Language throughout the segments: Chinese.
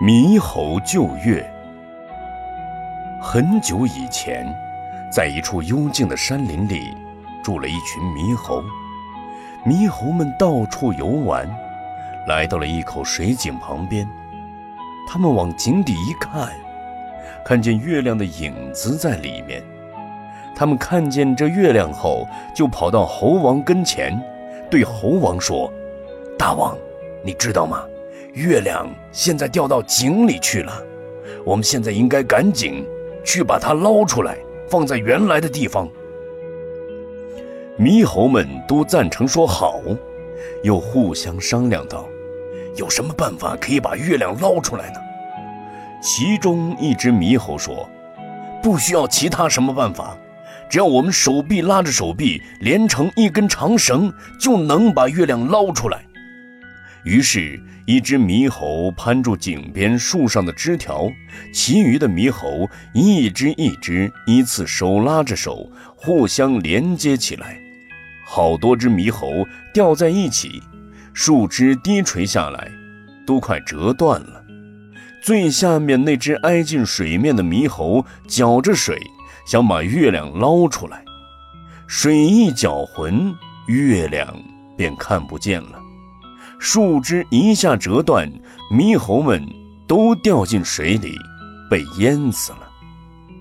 猕猴救月。很久以前，在一处幽静的山林里，住了一群猕猴。猕猴们到处游玩，来到了一口水井旁边。他们往井底一看，看见月亮的影子在里面。他们看见这月亮后，就跑到猴王跟前，对猴王说：“大王，你知道吗？”月亮现在掉到井里去了，我们现在应该赶紧去把它捞出来，放在原来的地方。猕猴们都赞成说好，又互相商量道：“有什么办法可以把月亮捞出来呢？”其中一只猕猴说：“不需要其他什么办法，只要我们手臂拉着手臂，连成一根长绳，就能把月亮捞出来。”于是，一只猕猴攀住井边树上的枝条，其余的猕猴一只一只依次手拉着手，互相连接起来。好多只猕猴吊在一起，树枝低垂下来，都快折断了。最下面那只挨近水面的猕猴搅着水，想把月亮捞出来。水一搅浑，月亮便看不见了。树枝一下折断，猕猴们都掉进水里，被淹死了。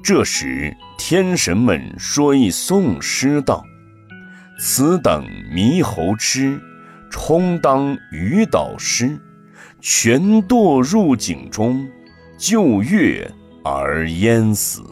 这时，天神们说一颂诗道：“此等猕猴痴，充当鱼导师，全堕入井中，就月而淹死。”